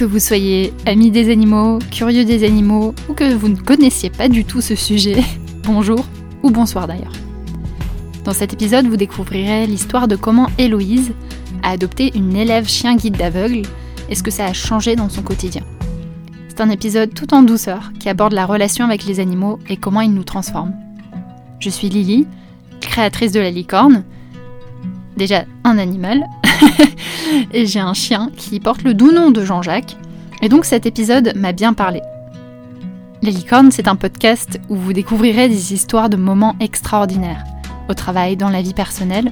Que vous soyez ami des animaux, curieux des animaux, ou que vous ne connaissiez pas du tout ce sujet, bonjour ou bonsoir d'ailleurs. Dans cet épisode, vous découvrirez l'histoire de comment Héloïse a adopté une élève chien guide d'aveugle et ce que ça a changé dans son quotidien? C'est un épisode tout en douceur qui aborde la relation avec les animaux et comment ils nous transforment. Je suis Lily, créatrice de la licorne, déjà un animal, et j'ai un chien qui porte le doux nom de Jean-Jacques, et donc cet épisode m'a bien parlé. La licorne, c'est un podcast où vous découvrirez des histoires de moments extraordinaires, au travail, dans la vie personnelle,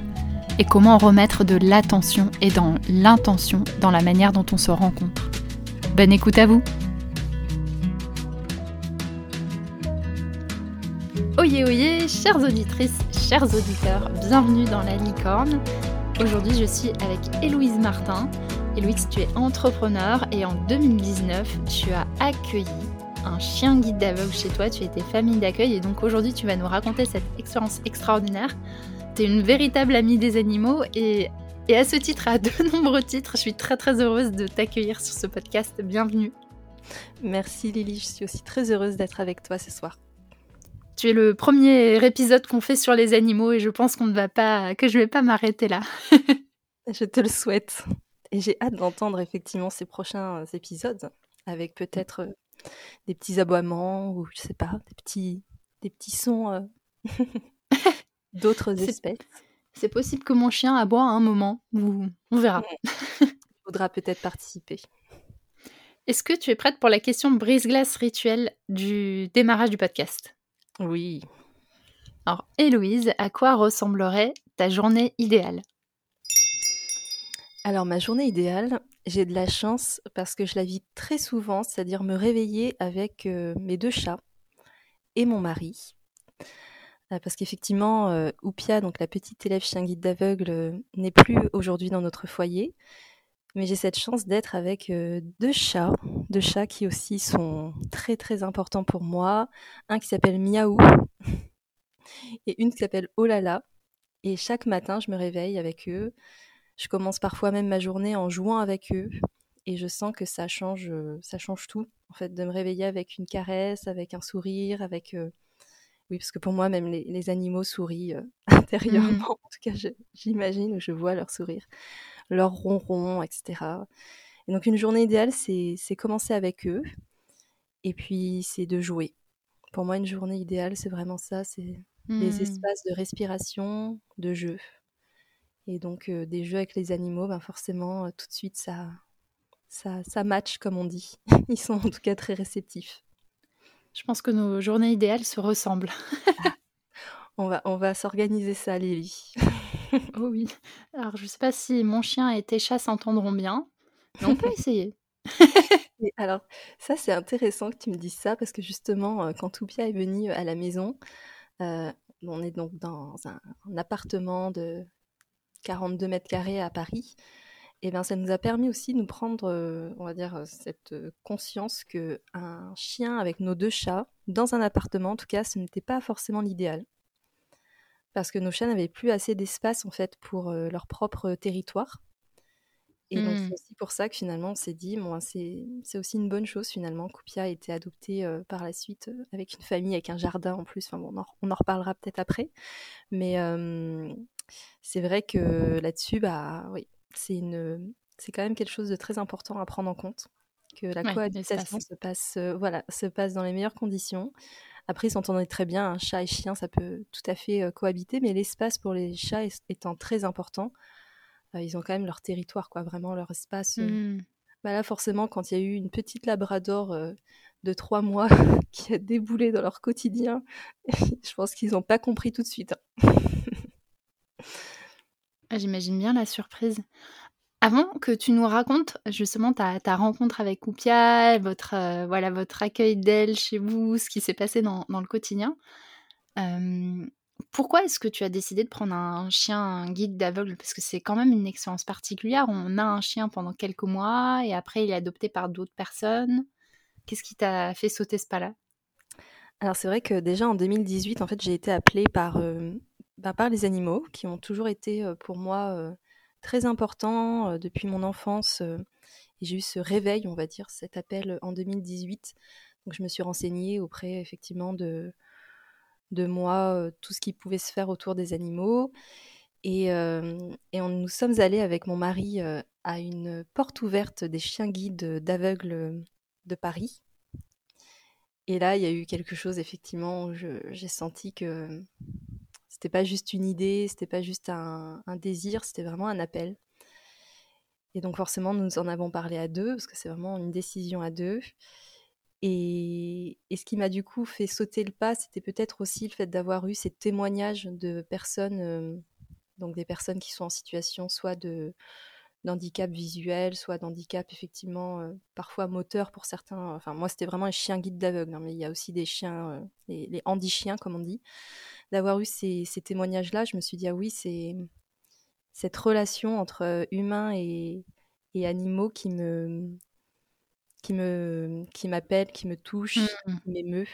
et comment remettre de l'attention et dans l'intention dans la manière dont on se rencontre. Bonne écoute à vous Oyez oyez, chères auditrices, chers auditeurs, bienvenue dans La Licorne. Aujourd'hui, je suis avec Héloïse Martin. Héloïse, tu es entrepreneur et en 2019, tu as accueilli un chien guide d'aveugle chez toi, tu étais famille d'accueil et donc aujourd'hui, tu vas nous raconter cette expérience extraordinaire. Tu es une véritable amie des animaux et, et à ce titre, à de nombreux titres, je suis très très heureuse de t'accueillir sur ce podcast. Bienvenue. Merci Lily, je suis aussi très heureuse d'être avec toi ce soir. Tu es le premier épisode qu'on fait sur les animaux et je pense qu'on ne va pas, que je vais pas m'arrêter là. je te le souhaite. Et j'ai hâte d'entendre effectivement ces prochains épisodes avec peut-être euh, des petits aboiements ou je sais pas, des petits, des petits sons euh, d'autres espèces. C'est possible que mon chien aboie à un moment, ou on verra. Il faudra peut-être participer. Est-ce que tu es prête pour la question brise-glace rituelle du démarrage du podcast? Oui. Alors, Héloïse, à quoi ressemblerait ta journée idéale? Alors, ma journée idéale, j'ai de la chance parce que je la vis très souvent, c'est-à-dire me réveiller avec euh, mes deux chats et mon mari. Euh, parce qu'effectivement, euh, Oupia, donc la petite élève chien guide d'aveugle, n'est plus aujourd'hui dans notre foyer. Mais j'ai cette chance d'être avec deux chats, deux chats qui aussi sont très très importants pour moi. Un qui s'appelle Miaou et une qui s'appelle Olala. Et chaque matin, je me réveille avec eux. Je commence parfois même ma journée en jouant avec eux. Et je sens que ça change, ça change tout. En fait, de me réveiller avec une caresse, avec un sourire, avec... Oui, parce que pour moi, même les, animaux sourient intérieurement. Mmh. En tout cas, j'imagine ou je vois leur sourire leur ronron, etc. Et donc une journée idéale, c'est commencer avec eux, et puis c'est de jouer. Pour moi, une journée idéale, c'est vraiment ça, c'est des mmh. espaces de respiration, de jeu. Et donc euh, des jeux avec les animaux, ben forcément, euh, tout de suite, ça, ça, ça match, comme on dit. Ils sont en tout cas très réceptifs. Je pense que nos journées idéales se ressemblent. Ah. on va, on va s'organiser ça, Lily. oh oui. Alors, je ne sais pas si mon chien et tes chats s'entendront bien, on peut essayer. alors, ça, c'est intéressant que tu me dises ça, parce que justement, euh, quand Toupia est venu à la maison, euh, on est donc dans un, appartement de 42 mètres carrés à Paris. Et bien, ça nous a permis aussi de nous prendre, euh, on va dire, cette conscience que un chien avec nos deux chats dans un appartement, en tout cas, ce n'était pas forcément l'idéal parce que nos chats n'avaient plus assez d'espace en fait pour euh, leur propre territoire. Et donc c'est mmh. aussi pour ça que finalement on s'est dit, bon, c'est aussi une bonne chose finalement. Koupia a été adoptée euh, par la suite euh, avec une famille, avec un jardin en plus. Enfin bon, on en, reparlera peut-être après. Mais c'est vrai que là-dessus, bah oui, c'est c'est quand même quelque chose de très important à prendre en compte. Que la cohabitation se passe, voilà, se passe dans les meilleures conditions. Après, ils s'entendaient très bien, un chat et chien, ça peut tout à fait cohabiter, mais l'espace pour les chats étant très important, ils ont quand même leur territoire, quoi, vraiment leur espace. Euh. Mmh. Bah là, forcément, quand il y a eu une petite labrador de trois mois qui a déboulé dans leur quotidien, je pense qu'ils n'ont pas compris tout de suite. Hein. Ah, j'imagine bien la surprise. Avant que tu nous racontes justement ta, ta rencontre avec Oupia, votre, euh, voilà, votre accueil d'elle chez vous, ce qui s'est passé dans, dans, le quotidien, euh, pourquoi est-ce que tu as décidé de prendre un chien un guide d'aveugle? Parce que c'est quand même une expérience particulière. On a un chien pendant quelques mois et après il est adopté par d'autres personnes. Qu'est-ce qui t'a fait sauter ce pas-là? Alors c'est vrai que déjà en 2018, en fait, j'ai été appelée par, euh, bah, par les animaux qui ont toujours été pour moi très important depuis mon enfance j'ai eu ce réveil, on va dire, cet appel en 2018. Donc je me suis renseignée auprès effectivement de, de moi, tout ce qui pouvait se faire autour des animaux. Et, et nous sommes allés avec mon mari à une porte ouverte des chiens guides d'aveugles de Paris. Et là, il y a eu quelque chose, effectivement, j'ai senti que c'était pas juste une idée, c'était pas juste un, désir, c'était vraiment un appel. Et donc, forcément, nous en avons parlé à deux, parce que c'est vraiment une décision à deux. Et, ce qui m'a du coup fait sauter le pas, c'était peut-être aussi le fait d'avoir eu ces témoignages de personnes, donc des personnes qui sont en situation soit de d'handicap visuel, soit d'handicap effectivement euh, parfois moteur pour certains. Enfin, moi, c'était vraiment un chien guide d'aveugle, hein, mais il y a aussi des chiens, euh, les, les handi-chiens, comme on dit. D'avoir eu ces, témoignages-là, je me suis dit, ah oui, c'est cette relation entre euh, humains et, animaux qui me qui me qui m'appelle, qui me touche, mmh. qui m'émeut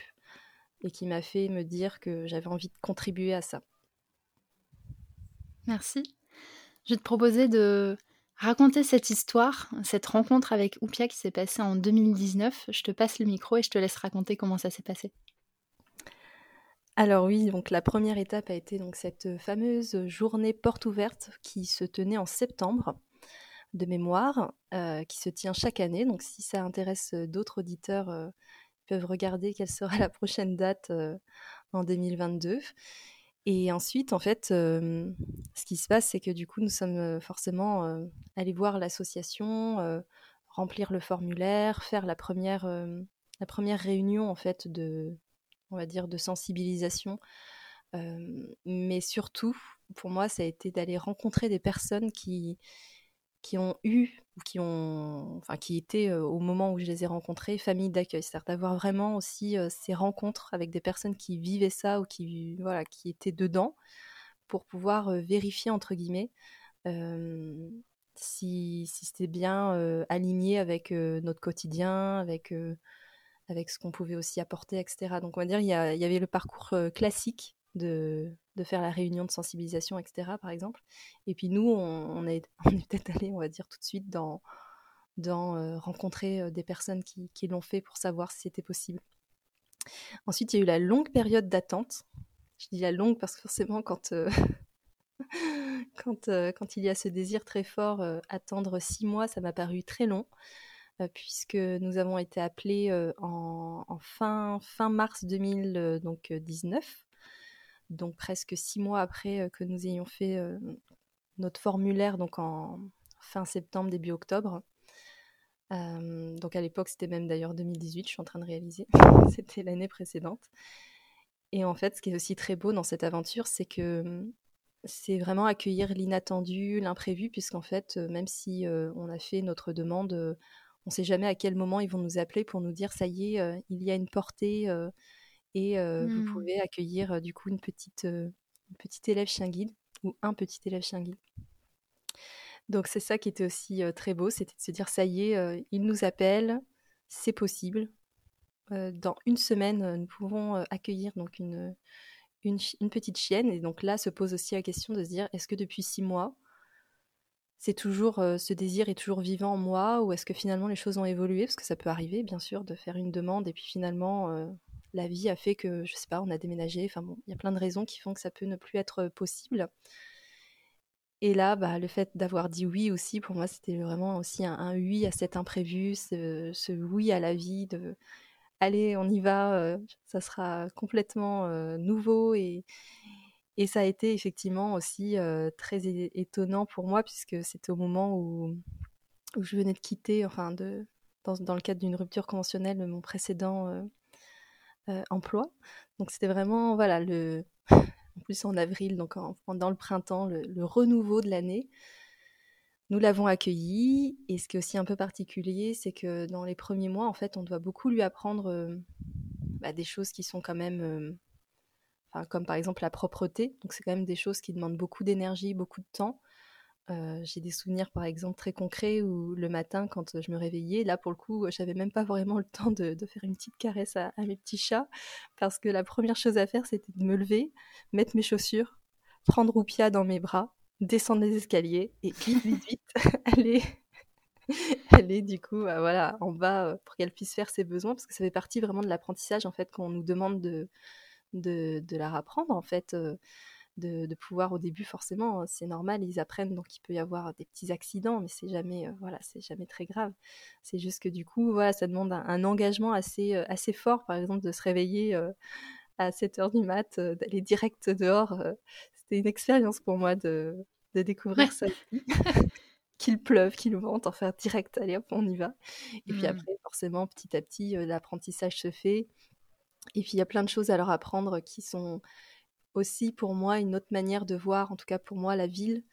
et qui m'a fait me dire que j'avais envie de contribuer à ça. Merci. Je vais te proposer de raconter cette histoire, cette rencontre avec Oupia qui s'est passée en 2019. Je te passe le micro et je te laisse raconter comment ça s'est passé. Alors oui, donc la première étape a été donc cette fameuse journée porte ouverte qui se tenait en septembre de mémoire, euh, qui se tient chaque année. Donc si ça intéresse d'autres auditeurs, euh, ils peuvent regarder quelle sera la prochaine date euh, en 2022. Et ensuite, en fait, ce qui se passe, c'est que du coup, nous sommes forcément allés voir l'association, remplir le formulaire, faire la première, la première réunion, en fait, de, on va dire, de sensibilisation. mais surtout, pour moi, ça a été d'aller rencontrer des personnes qui, qui ont eu ou qui ont, enfin, qui étaient au moment où je les ai rencontrés, famille d'accueil, c'est-à-dire d'avoir vraiment aussi ces rencontres avec des personnes qui vivaient ça ou qui, voilà, qui étaient dedans, pour pouvoir vérifier entre guillemets si, si c'était bien aligné avec notre quotidien, avec avec ce qu'on pouvait aussi apporter, etc. Donc on va dire il y, il y avait le parcours classique de, de faire la réunion de sensibilisation, etc., par exemple. Et puis nous, on, est, peut-être allé, on va dire, tout de suite dans, euh, rencontrer euh, des personnes qui, l'ont fait pour savoir si c'était possible. Ensuite, il y a eu la longue période d'attente. Je dis la longue parce que forcément, quand, euh, quand il y a ce désir très fort, attendre six mois, ça m'a paru très long puisque nous avons été appelés en, en, fin, fin mars 2019 donc presque six mois après euh, que nous ayons fait euh, notre formulaire, donc en fin septembre, début octobre. Euh, donc à l'époque, c'était même d'ailleurs 2018, je suis en train de réaliser. c'était l'année précédente. Et en fait, ce qui est aussi très beau dans cette aventure, c'est que c'est vraiment accueillir l'inattendu, l'imprévu, puisqu'en fait, même si on a fait notre demande, on ne sait jamais à quel moment ils vont nous appeler pour nous dire ça y est, il y a une portée et vous mmh. pouvez accueillir du coup une petite, une petite élève chien guide ou un petit élève chien guide. Donc c'est ça qui était aussi très beau, c'était de se dire ça y est, il nous appelle, c'est possible. dans une semaine, nous pouvons accueillir donc une, une, une, petite chienne. Et donc là se pose aussi la question de se dire est-ce que depuis six mois, c'est toujours ce désir est toujours vivant en moi ou est-ce que finalement les choses ont évolué? Parce que ça peut arriver, bien sûr, de faire une demande et puis finalement la vie a fait que, je sais pas, on a déménagé. Enfin bon, il y a plein de raisons qui font que ça peut ne plus être possible. Et là, bah, le fait d'avoir dit oui aussi, pour moi, c'était vraiment aussi un, oui à cet imprévu, ce, oui à la vie, de allez, on y va, ça sera complètement nouveau. Et, ça a été effectivement aussi très étonnant pour moi, puisque c'était au moment où, je venais de quitter, enfin, de, dans le cadre d'une rupture conventionnelle, mon précédent euh, emploi. Donc c'était vraiment, voilà, le... en plus en avril, donc en, pendant le printemps, le, renouveau de l'année. Nous l'avons accueilli et ce qui est aussi un peu particulier, c'est que dans les premiers mois, en fait, on doit beaucoup lui apprendre euh, bah, des choses qui sont quand même, euh, comme par exemple la propreté. Donc c'est quand même des choses qui demandent beaucoup d'énergie, beaucoup de temps. Euh, j'ai des souvenirs, par exemple, très concrets où le matin, quand je me réveillais, là, pour le coup, j'avais même pas vraiment le temps de, faire une petite caresse à, mes petits chats, parce que la première chose à faire, c'était de me lever, mettre mes chaussures, prendre Roupia dans mes bras, descendre les escaliers et vite, vite, vite aller, est du coup voilà, en bas pour qu'elle puisse faire ses besoins, parce que ça fait partie vraiment de l'apprentissage en fait qu'on nous demande de, de, de, la rapprendre en fait. De, de, pouvoir au début forcément hein, c'est normal ils apprennent donc il peut y avoir des petits accidents mais c'est jamais voilà c'est jamais très grave c'est juste que du coup voilà ça demande un, engagement assez assez fort par exemple de se réveiller à 7 heures du mat d'aller direct dehors c'était une expérience pour moi de, de découvrir ça qu'il pleuve, qu'il vente, enfin direct, allez hop, on y va. Et puis mmh. après, forcément, petit à petit, euh, l'apprentissage se fait. Et puis il y a plein de choses à leur apprendre qui sont aussi pour moi une autre manière de voir, en tout cas pour moi, la ville,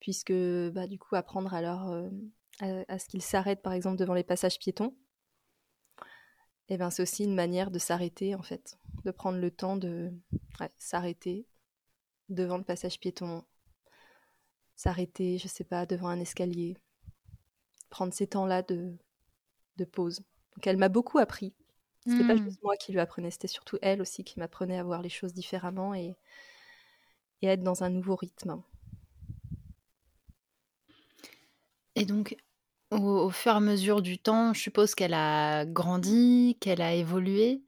puisque bah, du coup, apprendre à, euh, à, ce qu'ils s'arrêtent par exemple devant les passages piétons, et eh ben, c'est aussi une manière de s'arrêter en fait, de prendre le temps de s'arrêter devant le passage piéton, s'arrêter, je sais pas, devant un escalier, prendre ces temps-là de, de pause. Donc elle m'a beaucoup appris. C'était pas hmm. juste moi qui lui apprenais, c'était surtout elle aussi qui m'apprenait à voir les choses différemment et, et être dans un nouveau rythme. Et donc, au, au, fur et à mesure du temps, je suppose qu'elle a grandi, qu'elle a évolué.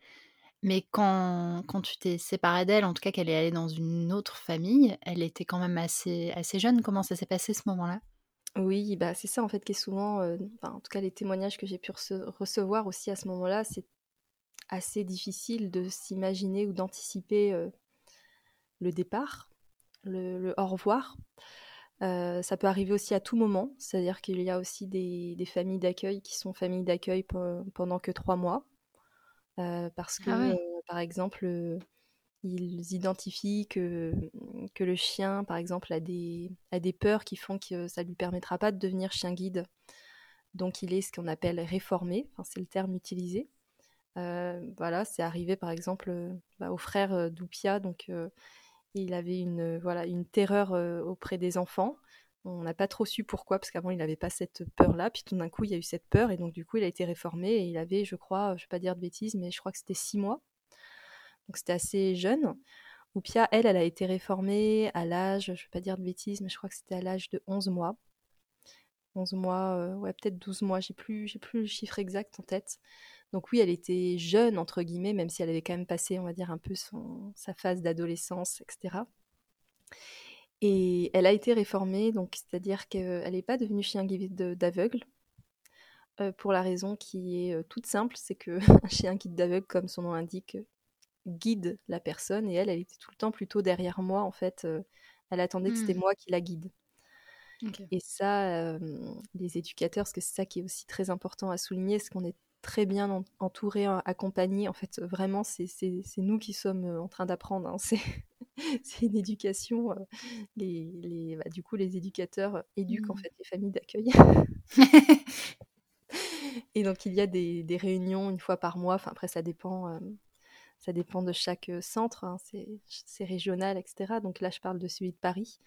Mais quand, quand tu t'es séparée d'elle, en tout cas qu'elle est allée dans une autre famille, elle était quand même assez, assez jeune. Comment ça s'est passé ce moment-là? Oui, bah c'est ça en fait qui est souvent, euh, en tout cas les témoignages que j'ai pu recevoir aussi à ce moment-là, c'est assez difficile de s'imaginer ou d'anticiper euh, le départ, le, au revoir. Euh, ça peut arriver aussi à tout moment, c'est-à-dire qu'il y a aussi des, des familles d'accueil qui sont familles d'accueil pendant que trois mois. Euh, parce que, ah par exemple, ils identifient que, que le chien, par exemple, a des, a des peurs qui font que ça ne lui permettra pas de devenir chien guide. Donc il est ce qu'on appelle réformé, enfin, c'est le terme utilisé. Euh, voilà, c'est arrivé par exemple bah, au frère d'Oupia, donc il avait une, voilà, une terreur auprès des enfants. On n'a pas trop su pourquoi, parce qu'avant il n'avait pas cette peur-là, puis tout d'un coup il y a eu cette peur, et donc du coup il a été réformé, et il avait, je crois, je ne vais pas dire de bêtises, mais je crois que c'était six mois. Donc c'était assez jeune. Oupia, elle, elle a été réformée à l'âge, je ne vais pas dire de bêtises, mais je crois que c'était à l'âge de 11 mois. 11 mois, euh, ouais, peut-être 12 mois, j'ai plus, j'ai plus le chiffre exact en tête. Donc oui, elle était jeune, entre guillemets, même si elle avait quand même passé, on va dire, un peu son, sa phase d'adolescence, etc. Et elle a été réformée, donc c'est-à-dire qu'elle n'est pas devenue chien guide d'aveugle, euh, pour la raison qui est euh, toute simple, c'est que un chien guide d'aveugle, comme son nom l'indique, guide la personne, et elle, elle était tout le temps plutôt derrière moi, en fait. Euh, elle attendait que c'était mmh. moi qui la guide. Et ça, les éducateurs, parce que c'est ça qui est aussi très important à souligner, c'est qu'on est très bien entouré, accompagné. En fait, vraiment, c'est nous qui sommes en train d'apprendre. Hein. C'est une éducation. les, les bah, du coup, les éducateurs éduquent en mmh. fait les familles d'accueil. Et donc, il y a des, des, réunions une fois par mois. Enfin, après, ça dépend. ça dépend de chaque centre, hein. c'est régional, etc. Donc là, je parle de celui de Paris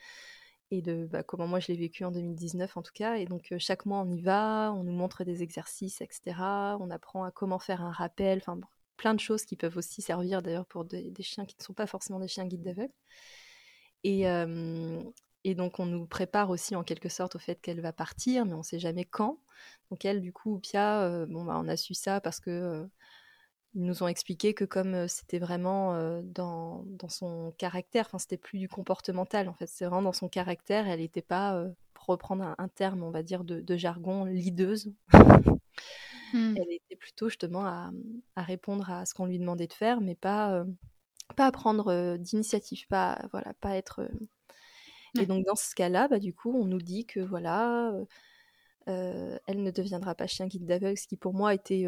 et de bah, comment moi je l'ai vécu en 2019 en tout cas. Et donc chaque mois on y va, on nous montre des exercices, etc. On apprend à comment faire un rappel, enfin plein de choses qui peuvent aussi servir d'ailleurs pour des, chiens qui ne sont pas forcément des chiens guides d'aveugles. Et, et donc on nous prépare aussi en quelque sorte au fait qu'elle va partir, mais on ne sait jamais quand. Donc elle, du coup, Pia, bon, bah, on a su ça parce que ils nous ont expliqué que comme c'était vraiment dans, dans, son caractère, enfin c'était plus du comportemental en fait, c'est vraiment dans son caractère, elle n'était pas, pour reprendre un, terme on va dire de, jargon, lideuse. Mmh. Elle était plutôt justement à, à, répondre à ce qu'on lui demandait de faire, mais pas, pas à prendre d'initiative, pas, voilà, pas être... Et donc dans ce cas-là, bah, du coup, on nous dit que voilà, elle ne deviendra pas chien guide d'aveugle, ce qui pour moi était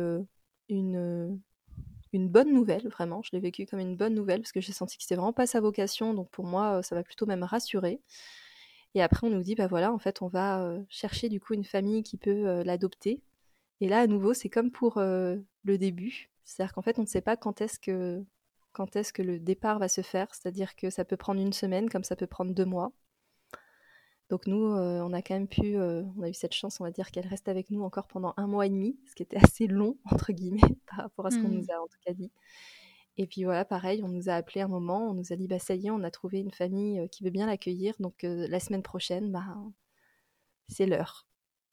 une une bonne nouvelle, vraiment. Je l'ai vécu comme une bonne nouvelle parce que j'ai senti que c'était vraiment pas sa vocation. Donc pour moi, euh, ça m'a plutôt même rassuré. Et après, on nous dit, bah voilà, en fait, on va euh, chercher du coup une famille qui peut euh, l'adopter. Et là, à nouveau, c'est comme pour le début. C'est-à-dire qu'en fait, on ne sait pas quand est-ce que quand est-ce que le départ va se faire. C'est-à-dire que ça peut prendre une semaine, comme ça peut prendre deux mois. Donc nous, euh, on a quand même pu, euh, on a eu cette chance, on va dire, qu'elle reste avec nous encore pendant un mois et demi, ce qui était assez long, entre guillemets, par rapport à ce qu'on mmh. nous a en tout cas dit. Et puis voilà, pareil, on nous a appelé un moment, on nous a dit, bah ça y est, on a trouvé une famille euh, qui veut bien l'accueillir, donc la semaine prochaine, bah, c'est l'heure.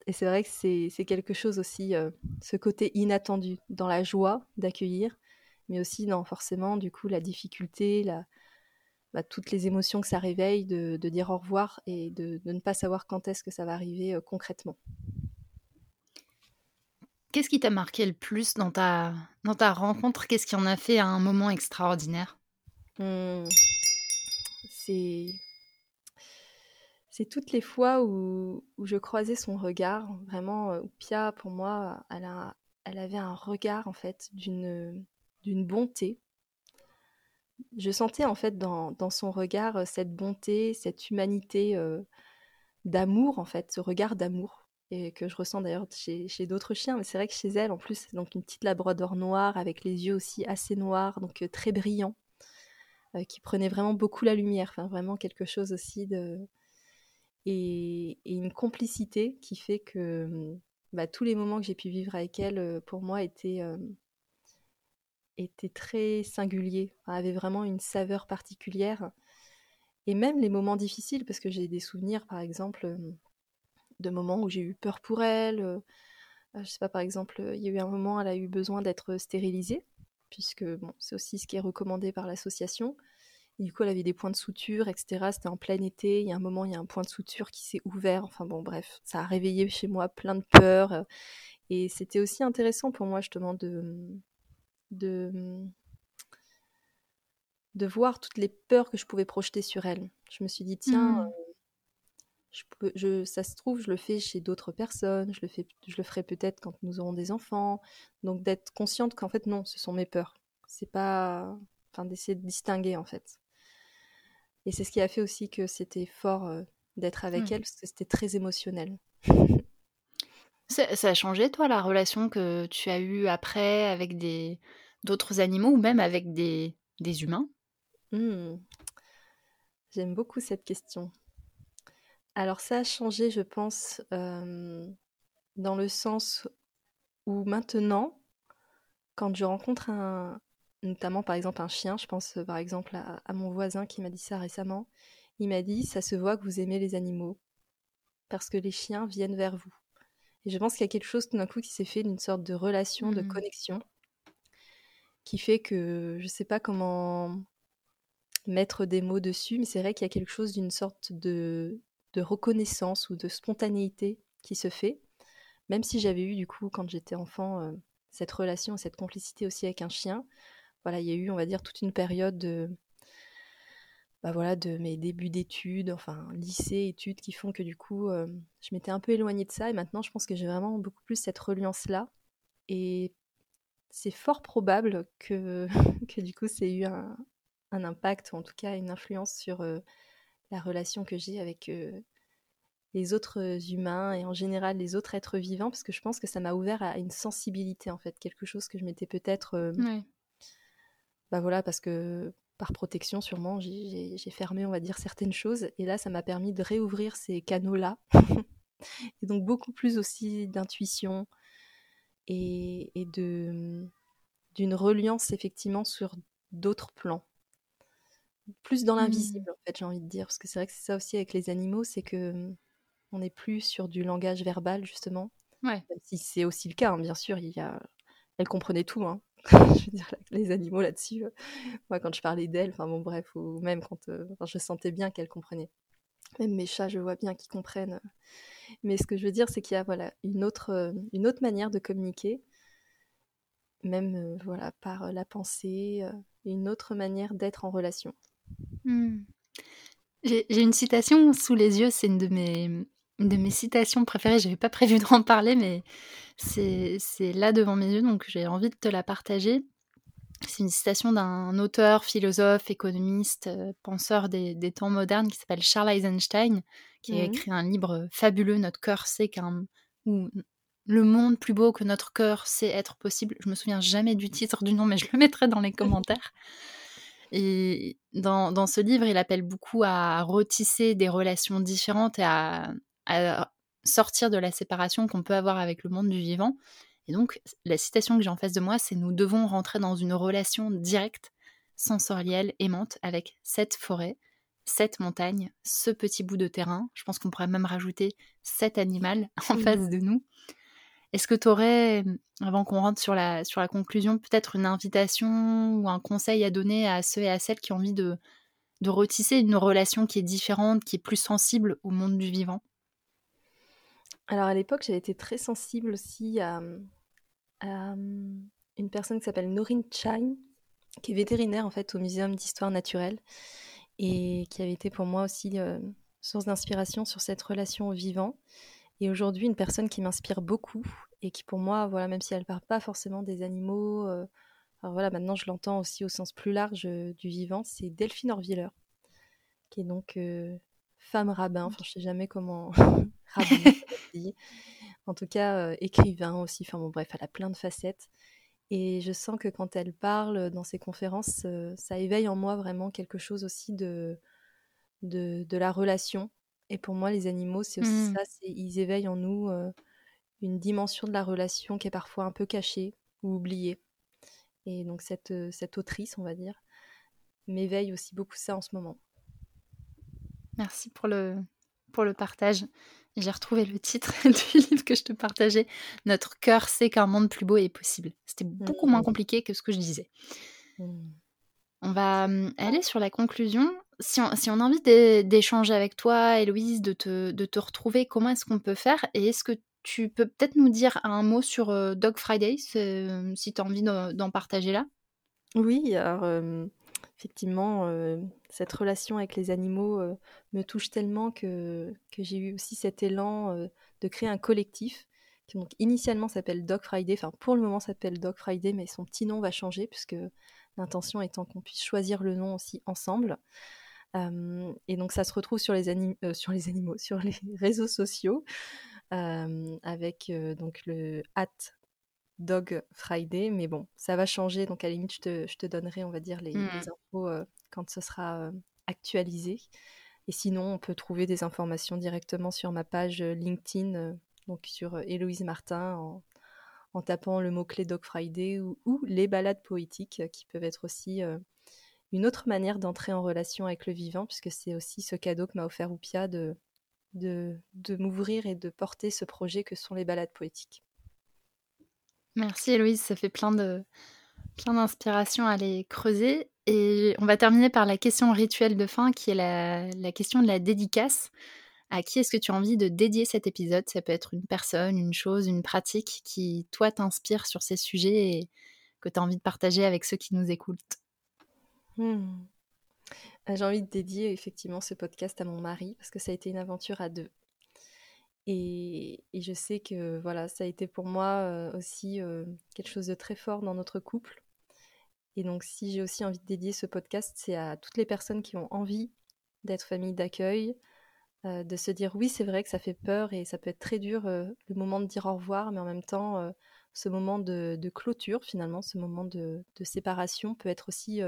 Et c'est vrai que c'est quelque chose aussi, ce côté inattendu, dans la joie d'accueillir, mais aussi dans forcément, du coup, la difficulté, la, bah, toutes les émotions que ça réveille, de, dire au revoir et de, ne pas savoir quand est-ce que ça va arriver euh, concrètement. Qu'est-ce qui t'a marqué le plus dans ta, dans ta rencontre? Qu'est-ce qui en a fait un moment extraordinaire? Mmh. C'est c'est toutes les fois où, je croisais son regard. Vraiment, euh, Pia, pour moi, elle, a, elle avait un regard, en fait, d'une bonté. Je sentais, en fait, dans, son regard, cette bonté, cette humanité d'amour, en fait, ce regard d'amour. Et que je ressens d'ailleurs chez, d'autres chiens. Mais c'est vrai que chez elle, en plus, donc une petite labrador noire, avec les yeux aussi assez noirs, donc très brillants, qui prenait vraiment beaucoup la lumière. Enfin, vraiment quelque chose aussi de et, une complicité qui fait que mmh, bah, tous les moments que j'ai pu vivre avec elle, pour moi, étaient, euh, étaient très singuliers, avaient vraiment une saveur particulière. Et même les moments difficiles, parce que j'ai des souvenirs, par exemple, euh, de moments où j'ai eu peur pour elle. je sais pas, par exemple, il y a eu un moment, elle a eu besoin d'être stérilisée, puisque bon, c'est aussi ce qui est recommandé par l'association du coup, elle avait des points de suture, etc. C'était en plein été. Il y a un moment, il y a un point de suture qui s'est ouvert. Enfin bon, bref, ça a réveillé chez moi plein de peurs. Et c'était aussi intéressant pour moi, justement, de, de, de voir toutes les peurs que je pouvais projeter sur elle. Je me suis dit, tiens, mmh. je peux, je, ça se trouve, je le fais chez d'autres personnes. Je le, fais, je le ferai peut-être quand nous aurons des enfants. Donc d'être consciente qu'en fait, non, ce sont mes peurs. C'est pas. Enfin, d'essayer de distinguer, en fait. Et c'est ce qui a fait aussi que c'était fort euh, d'être avec mmh. elle, parce que c'était très émotionnel. ça, a changé, toi, la relation que tu as eue après avec des d'autres animaux ou même avec des, des humains? Mmh. J'aime beaucoup cette question. Alors ça a changé, je pense, dans le sens où maintenant, quand je rencontre un, notamment par exemple un chien. Je pense par exemple à, mon voisin qui m'a dit ça récemment. Il m'a dit ça se voit que vous aimez les animaux parce que les chiens viennent vers vous. Et je pense qu'il y a quelque chose tout d'un coup qui s'est fait d'une sorte de relation, de mmh. connexion, qui fait que je sais pas comment mettre des mots dessus, mais c'est vrai qu'il y a quelque chose d'une sorte de, de reconnaissance ou de spontanéité qui se fait. Même si j'avais eu du coup quand j'étais enfant euh, cette relation, cette complicité aussi avec un chien, voilà, il y a eu, on va dire, toute une période de, bah voilà, de mes débuts d'études, enfin lycée, études, qui font que du coup, euh, je m'étais un peu éloignée de ça. Et maintenant, je pense que j'ai vraiment beaucoup plus cette reliance-là. Et c'est fort probable que, que du coup, c'est eu un, impact, ou en tout cas une influence sur euh, la relation que j'ai avec euh, les autres humains et en général les autres êtres vivants, parce que je pense que ça m'a ouvert à une sensibilité, en fait, quelque chose que je m'étais peut-être bah voilà, parce que par protection, sûrement, j'ai fermé, on va dire, certaines choses. Et là, ça m'a permis de réouvrir ces canaux-là. et donc, beaucoup plus aussi d'intuition et, et d'une reliance, effectivement, sur d'autres plans. Plus dans l'invisible, mmh. en fait, j'ai envie de dire. Parce que c'est vrai que c'est ça aussi avec les animaux, c'est que on n'est plus sur du langage verbal, justement. Ouais. si c'est aussi le cas, hein, bien sûr, il y a... elle comprenait tout. Hein. je veux dire, les animaux là-dessus, euh, moi quand je parlais d'elle, enfin bon bref, ou même quand euh, je sentais bien qu'elle comprenait. Même mes chats, je vois bien qu'ils comprennent. Mais ce que je veux dire, c'est qu'il y a voilà, une, autre, euh, une autre manière de communiquer, même voilà, par la pensée, une autre manière d'être en relation. Hmm. J'ai une citation sous les yeux, c'est une de mes, de mes citations préférées. J'avais pas prévu d'en parler, mais c'est là devant mes yeux, donc j'ai envie de te la partager. C'est une citation d'un auteur, philosophe, économiste, euh, penseur des, temps modernes qui s'appelle Charles Eisenstein, qui a mmh écrit un livre fabuleux, Notre cœur sait qu'un. ou Le monde plus beau que notre cœur sait être possible. Je me souviens jamais du titre, du nom, mais je le mettrai dans les commentaires. Et dans, dans, ce livre, il appelle beaucoup à retisser des relations différentes et à à sortir de la séparation qu'on peut avoir avec le monde du vivant. Et donc, la citation que j'ai en face de moi, c'est Nous devons rentrer dans une relation directe, sensorielle, aimante avec cette forêt, cette montagne, ce petit bout de terrain. Je pense qu'on pourrait même rajouter cet animal en face de nous. Est-ce que tu aurais, avant qu'on rentre sur la, sur la conclusion, peut-être une invitation ou un conseil à donner à ceux et à celles qui ont envie de, de retisser une relation qui est différente, qui est plus sensible au monde du vivant? Alors à l'époque, j'avais été très sensible aussi à, une personne qui s'appelle Norine Chine, qui est vétérinaire en fait au Muséum d'histoire naturelle et qui avait été pour moi aussi euh, source d'inspiration sur cette relation au vivant. Et aujourd'hui, une personne qui m'inspire beaucoup et qui pour moi, voilà, même si elle ne parle pas forcément des animaux, euh, alors voilà, maintenant je l'entends aussi au sens plus large euh, du vivant, c'est Delphine Orviller, qui est donc femme rabbin, enfin je sais jamais comment rabbin en tout cas écrivain aussi, enfin bon bref, elle a plein de facettes. Et je sens que quand elle parle dans ses conférences, ça éveille en moi vraiment quelque chose aussi de, de, de la relation. Et pour moi, les animaux, c'est aussi mmh. ça, ils éveillent en nous une dimension de la relation qui est parfois un peu cachée ou oubliée. Et donc cette, cette autrice, on va dire, m'éveille aussi beaucoup ça en ce moment. Merci pour le, pour le partage. J'ai retrouvé le titre du livre que je te partageais. Notre cœur sait qu'un monde plus beau est possible. C'était beaucoup moins mmh. compliqué que ce que je disais. Mmh. On va hum, aller sur la conclusion. Si on, si on a envie d'échanger avec toi, Héloïse, de te, de te retrouver, comment est-ce qu'on peut faire? Et est-ce que tu peux peut-être nous dire un mot sur euh, Dog Friday, si tu as envie d'en partager là? Oui, alors effectivement, euh, cette relation avec les animaux euh, me touche tellement que, j'ai eu aussi cet élan euh, de créer un collectif qui donc initialement s'appelle Dog Friday, enfin pour le moment s'appelle Dog Friday, mais son petit nom va changer puisque l'intention étant qu'on puisse choisir le nom aussi ensemble. et donc ça se retrouve sur les, sur les animaux, sur les réseaux sociaux, avec donc le at Dog Friday, mais bon, ça va changer, donc à la limite, je te, je te donnerai, on va dire, les, mmh. infos euh, quand ce sera euh, actualisé. Et sinon, on peut trouver des informations directement sur ma page euh, LinkedIn, donc sur Héloïse Martin, en, en tapant le mot-clé Dog Friday ou, ou, les balades poétiques, qui peuvent être aussi une autre manière d'entrer en relation avec le vivant, puisque c'est aussi ce cadeau que m'a offert Oupia de, de, de m'ouvrir et de porter ce projet que sont les balades poétiques. Merci Héloïse, ça fait plein de plein d'inspiration à aller creuser. Et on va terminer par la question rituelle de fin, qui est la, question de la dédicace. À qui est-ce que tu as envie de dédier cet épisode? Ça peut être une personne, une chose, une pratique qui, toi, t'inspire sur ces sujets et que tu as envie de partager avec ceux qui nous écoutent? Hmm. Euh, j'ai envie de dédier effectivement ce podcast à mon mari parce que ça a été une aventure à deux. Et, je sais que voilà, ça a été pour moi aussi quelque chose de très fort dans notre couple. Et donc, si j'ai aussi envie de dédier ce podcast, c'est à toutes les personnes qui ont envie d'être famille d'accueil, de se dire oui, c'est vrai que ça fait peur et ça peut être très dur le moment de dire au revoir, mais en même temps, ce moment de, clôture, finalement, ce moment de, séparation peut être aussi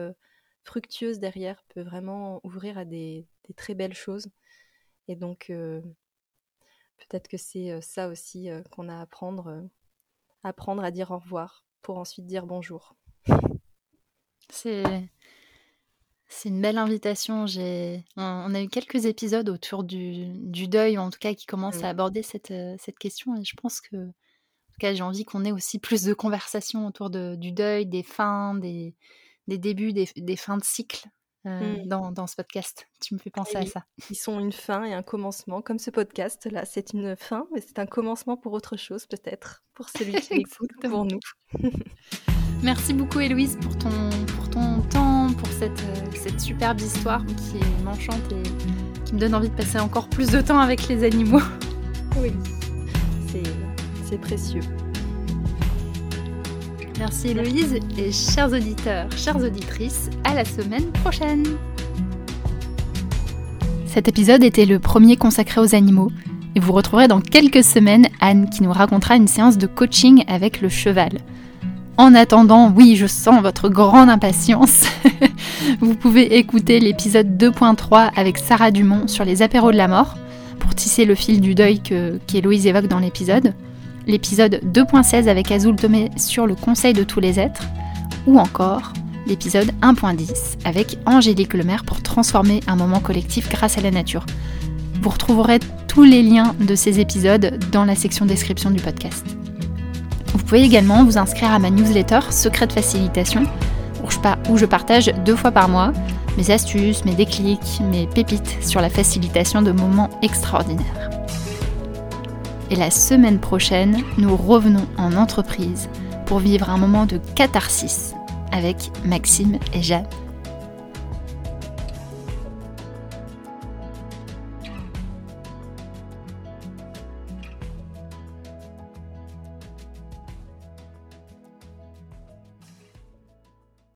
fructueuse derrière, peut vraiment ouvrir à des, des très belles choses. Et donc, Peut-être que c'est ça aussi qu'on a à apprendre, apprendre à dire au revoir pour ensuite dire bonjour. C'est c'est une belle invitation. J'ai on, a eu quelques épisodes autour du, du, deuil, en tout cas qui commencent à aborder cette, cette question, et je pense que en tout cas j'ai envie qu'on ait aussi plus de conversations autour de, du deuil, des fins, des, des débuts, des, des fins de cycle. Euh, mmh. dans, dans, ce podcast. Tu me fais penser à ça. Ils sont une fin et un commencement, comme ce podcast là. C'est une fin, mais c'est un commencement pour autre chose peut-être, pour celui qui écoute, pour nous. Merci beaucoup Héloïse pour ton, pour ton temps, pour cette, euh, cette superbe histoire qui m'enchante et qui me donne envie de passer encore plus de temps avec les animaux. Oui, c'est précieux. Merci Héloïse et chers auditeurs, chères auditrices, à la semaine prochaine. Cet épisode était le premier consacré aux animaux et vous retrouverez dans quelques semaines Anne qui nous racontera une séance de coaching avec le cheval. En attendant, oui, je sens votre grande impatience. vous pouvez écouter l'épisode 2.3 avec Sarah Dumont sur les apéros de la mort pour tisser le fil du deuil qu'Héloïse évoque dans l'épisode l'épisode 2.16 avec Azul Tomé sur le conseil de tous les êtres, ou encore l'épisode 1.10 avec Angélique Lemaire pour transformer un moment collectif grâce à la nature. Vous retrouverez tous les liens de ces épisodes dans la section description du podcast. Vous pouvez également vous inscrire à ma newsletter Secret de Facilitation, où je partage deux fois par mois mes astuces, mes déclics, mes pépites sur la facilitation de moments extraordinaires. Et la semaine prochaine, nous revenons en entreprise pour vivre un moment de catharsis avec Maxime et Jeanne.